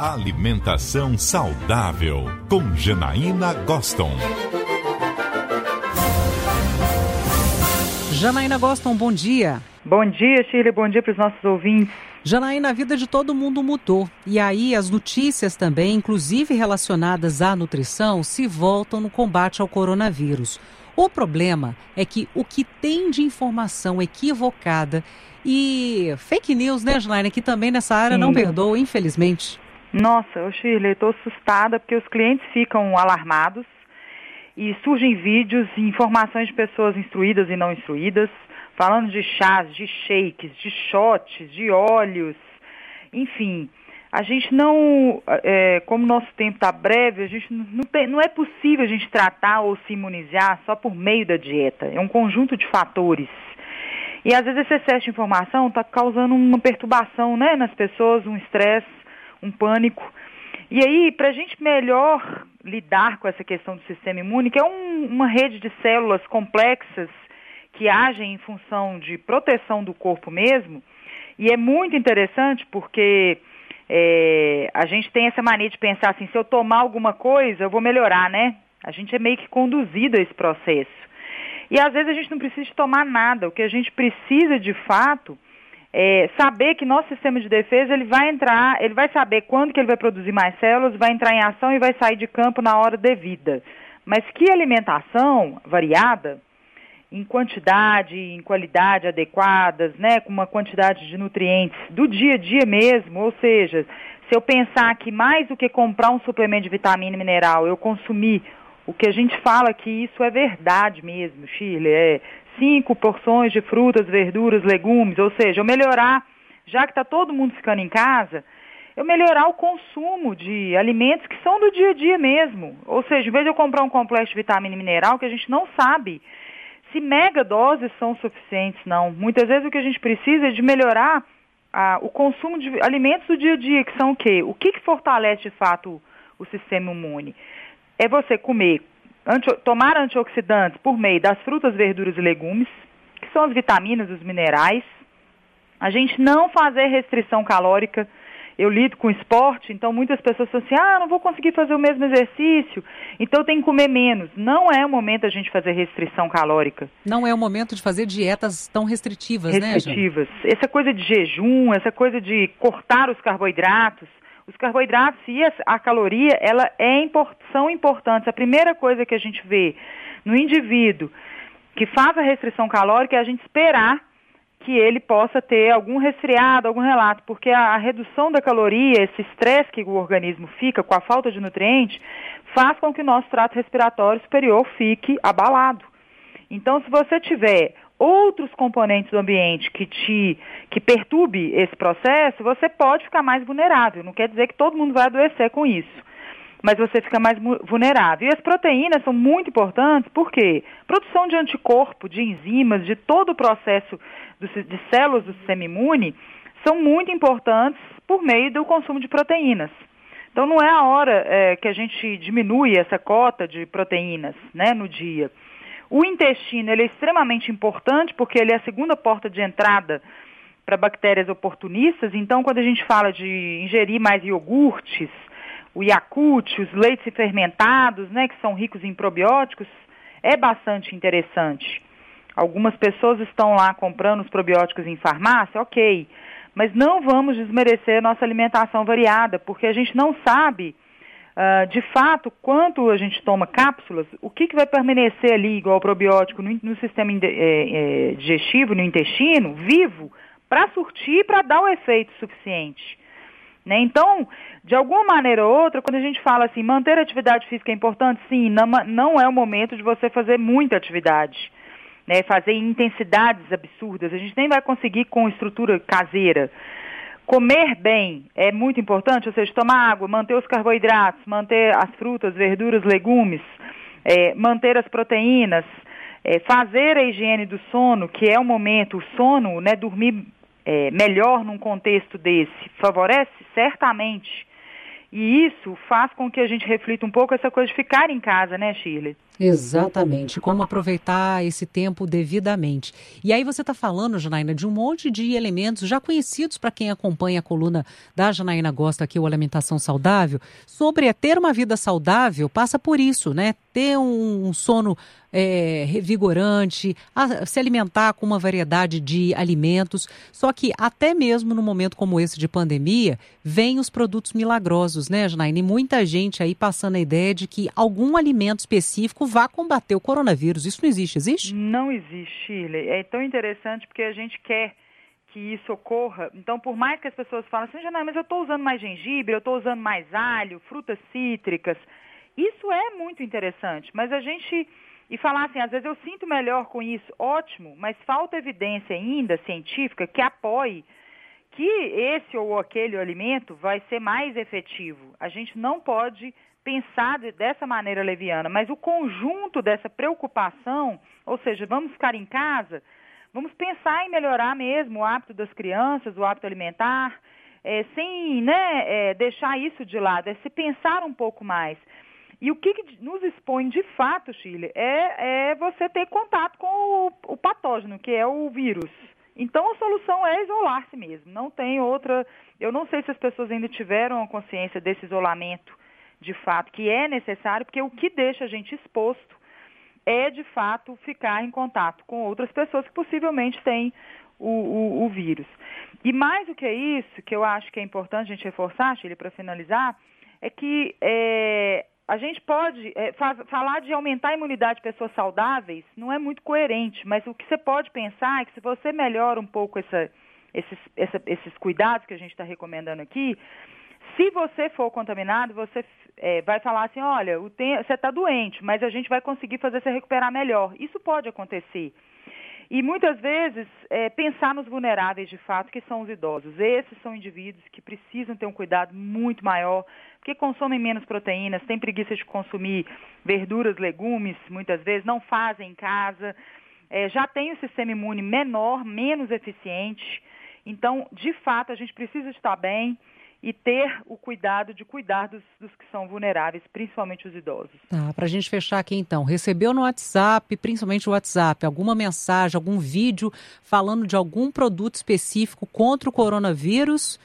Alimentação saudável com Janaína Goston. Janaína Goston, bom dia. Bom dia, Shirley. Bom dia para os nossos ouvintes. Janaína, a vida de todo mundo mudou. E aí as notícias também, inclusive relacionadas à nutrição, se voltam no combate ao coronavírus. O problema é que o que tem de informação equivocada e fake news, né, Janaína, que também nessa área Sim. não perdoa, infelizmente. Nossa, Shirley, estou assustada porque os clientes ficam alarmados e surgem vídeos e informações de pessoas instruídas e não instruídas falando de chás, de shakes, de shots, de óleos, enfim. A gente não, é, como nosso tempo está breve, a gente não, tem, não é possível a gente tratar ou se imunizar só por meio da dieta. É um conjunto de fatores. E às vezes esse excesso de informação está causando uma perturbação né, nas pessoas, um estresse, um pânico. E aí, para a gente melhor lidar com essa questão do sistema imune, que é um, uma rede de células complexas que agem em função de proteção do corpo mesmo, e é muito interessante porque é, a gente tem essa mania de pensar assim, se eu tomar alguma coisa, eu vou melhorar, né? A gente é meio que conduzido a esse processo. E às vezes a gente não precisa tomar nada, o que a gente precisa de fato é saber que nosso sistema de defesa ele vai entrar, ele vai saber quando que ele vai produzir mais células, vai entrar em ação e vai sair de campo na hora devida. Mas que alimentação variada em quantidade, em qualidade adequadas, né, com uma quantidade de nutrientes do dia a dia mesmo, ou seja, se eu pensar que mais do que comprar um suplemento de vitamina e mineral, eu consumir o que a gente fala que isso é verdade mesmo, Chile, é cinco porções de frutas, verduras, legumes, ou seja, eu melhorar, já que está todo mundo ficando em casa, eu melhorar o consumo de alimentos que são do dia a dia mesmo. Ou seja, em vez de eu comprar um complexo de vitamina e mineral, que a gente não sabe se mega doses são suficientes, não. Muitas vezes o que a gente precisa é de melhorar ah, o consumo de alimentos do dia a dia, que são o quê? O que, que fortalece de fato o, o sistema imune? É você comer, anti, tomar antioxidantes por meio das frutas, verduras e legumes, que são as vitaminas, os minerais. A gente não fazer restrição calórica eu lido com esporte, então muitas pessoas falam assim, ah, não vou conseguir fazer o mesmo exercício, então tenho que comer menos. Não é o momento da gente fazer restrição calórica. Não é o momento de fazer dietas tão restritivas, restritivas. né, Restritivas. Essa coisa de jejum, essa coisa de cortar os carboidratos, os carboidratos e a, caloria, ela é, são importantes. A primeira coisa que a gente vê no indivíduo que faz a restrição calórica é a gente esperar que ele possa ter algum resfriado, algum relato, porque a, a redução da caloria, esse estresse que o organismo fica com a falta de nutrientes, faz com que o nosso trato respiratório superior fique abalado. Então, se você tiver outros componentes do ambiente que te que perturbe esse processo, você pode ficar mais vulnerável. Não quer dizer que todo mundo vai adoecer com isso mas você fica mais vulnerável. E as proteínas são muito importantes porque produção de anticorpo, de enzimas, de todo o processo de células do sistema imune são muito importantes por meio do consumo de proteínas. Então não é a hora é, que a gente diminui essa cota de proteínas né, no dia. O intestino ele é extremamente importante porque ele é a segunda porta de entrada para bactérias oportunistas. Então, quando a gente fala de ingerir mais iogurtes, o Yakult, os leites fermentados, né, que são ricos em probióticos, é bastante interessante. Algumas pessoas estão lá comprando os probióticos em farmácia, ok, mas não vamos desmerecer nossa alimentação variada, porque a gente não sabe, uh, de fato, quanto a gente toma cápsulas, o que, que vai permanecer ali, igual probiótico, no, no sistema é, é, digestivo, no intestino, vivo, para surtir, para dar o efeito suficiente. Né? Então, de alguma maneira ou outra, quando a gente fala assim, manter a atividade física é importante, sim, não, não é o momento de você fazer muita atividade, né? fazer intensidades absurdas. A gente nem vai conseguir com estrutura caseira. Comer bem é muito importante, ou seja, tomar água, manter os carboidratos, manter as frutas, verduras, legumes, é, manter as proteínas, é, fazer a higiene do sono, que é o momento, o sono, né, dormir é, melhor num contexto desse favorece? Certamente. E isso faz com que a gente reflita um pouco essa coisa de ficar em casa, né, Shirley? Exatamente, como aproveitar esse tempo devidamente. E aí você está falando, Janaína, de um monte de elementos já conhecidos para quem acompanha a coluna da Janaína Gosta aqui, o Alimentação Saudável, sobre ter uma vida saudável, passa por isso, né? Ter um, um sono é, revigorante, a, se alimentar com uma variedade de alimentos. Só que até mesmo no momento como esse de pandemia, vem os produtos milagrosos, né, Janaína? E muita gente aí passando a ideia de que algum alimento específico vá combater o coronavírus. Isso não existe, existe? Não existe, Shirley. É tão interessante porque a gente quer que isso ocorra. Então, por mais que as pessoas falem assim, Janaína, mas eu estou usando mais gengibre, eu estou usando mais alho, frutas cítricas, isso é muito interessante, mas a gente. E falar assim, às vezes eu sinto melhor com isso, ótimo, mas falta evidência ainda científica que apoie que esse ou aquele alimento vai ser mais efetivo. A gente não pode pensar dessa maneira leviana, mas o conjunto dessa preocupação, ou seja, vamos ficar em casa, vamos pensar em melhorar mesmo o hábito das crianças, o hábito alimentar, é, sem né, é, deixar isso de lado, é se pensar um pouco mais. E o que, que nos expõe de fato, Chile, é, é você ter contato com o, o patógeno, que é o vírus. Então a solução é isolar-se mesmo. Não tem outra. Eu não sei se as pessoas ainda tiveram a consciência desse isolamento de fato, que é necessário, porque o que deixa a gente exposto é de fato ficar em contato com outras pessoas que possivelmente têm o, o, o vírus. E mais do que isso, que eu acho que é importante a gente reforçar, Chile, para finalizar, é que é, a gente pode é, fa falar de aumentar a imunidade de pessoas saudáveis não é muito coerente, mas o que você pode pensar é que se você melhora um pouco essa, esses, essa, esses cuidados que a gente está recomendando aqui, se você for contaminado, você é, vai falar assim, olha, você está doente, mas a gente vai conseguir fazer você recuperar melhor. Isso pode acontecer. E muitas vezes é, pensar nos vulneráveis de fato, que são os idosos. Esses são indivíduos que precisam ter um cuidado muito maior, porque consomem menos proteínas, têm preguiça de consumir verduras, legumes, muitas vezes, não fazem em casa, é, já tem o sistema imune menor, menos eficiente. Então, de fato, a gente precisa estar bem e ter o cuidado de cuidar dos, dos que são vulneráveis, principalmente os idosos. Tá, para a gente fechar aqui então, recebeu no WhatsApp, principalmente o WhatsApp, alguma mensagem, algum vídeo falando de algum produto específico contra o coronavírus?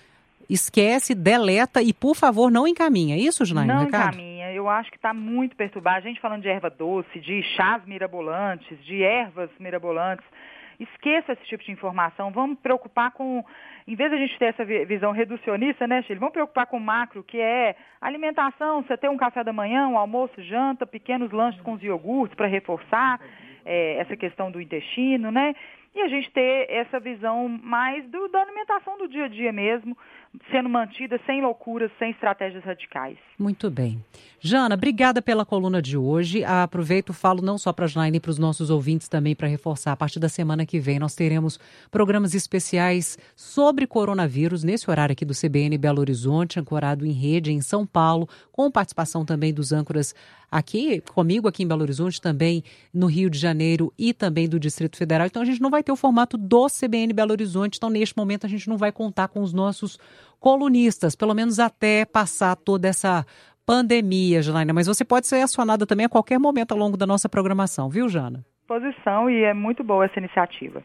Esquece, deleta e, por favor, não encaminha. É isso, Janaína? Não encaminha. Eu acho que está muito perturbado. A gente falando de erva doce, de chás mirabolantes, de ervas mirabolantes. Esqueça esse tipo de informação. Vamos preocupar com, em vez de a gente ter essa visão reducionista, né, Chile? Vamos preocupar com o macro, que é alimentação, você ter um café da manhã, um almoço, janta, pequenos lanches com os iogurtes para reforçar é, essa questão do intestino, né? E a gente ter essa visão mais do, da alimentação do dia a dia mesmo, sendo mantida sem loucuras, sem estratégias radicais. Muito bem. Jana, obrigada pela coluna de hoje. Aproveito e falo não só para a Janaína e para os nossos ouvintes também para reforçar. A partir da semana que vem nós teremos programas especiais sobre coronavírus nesse horário aqui do CBN Belo Horizonte, ancorado em rede em São Paulo, com participação também dos âncoras aqui comigo aqui em Belo Horizonte, também no Rio de Janeiro e também do Distrito Federal. Então a gente não vai ter o formato do CBN Belo Horizonte, então neste momento a gente não vai contar com os nossos colunistas, pelo menos até passar toda essa pandemia, Janaína. Mas você pode ser acionada também a qualquer momento ao longo da nossa programação, viu, Jana? Posição e é muito boa essa iniciativa.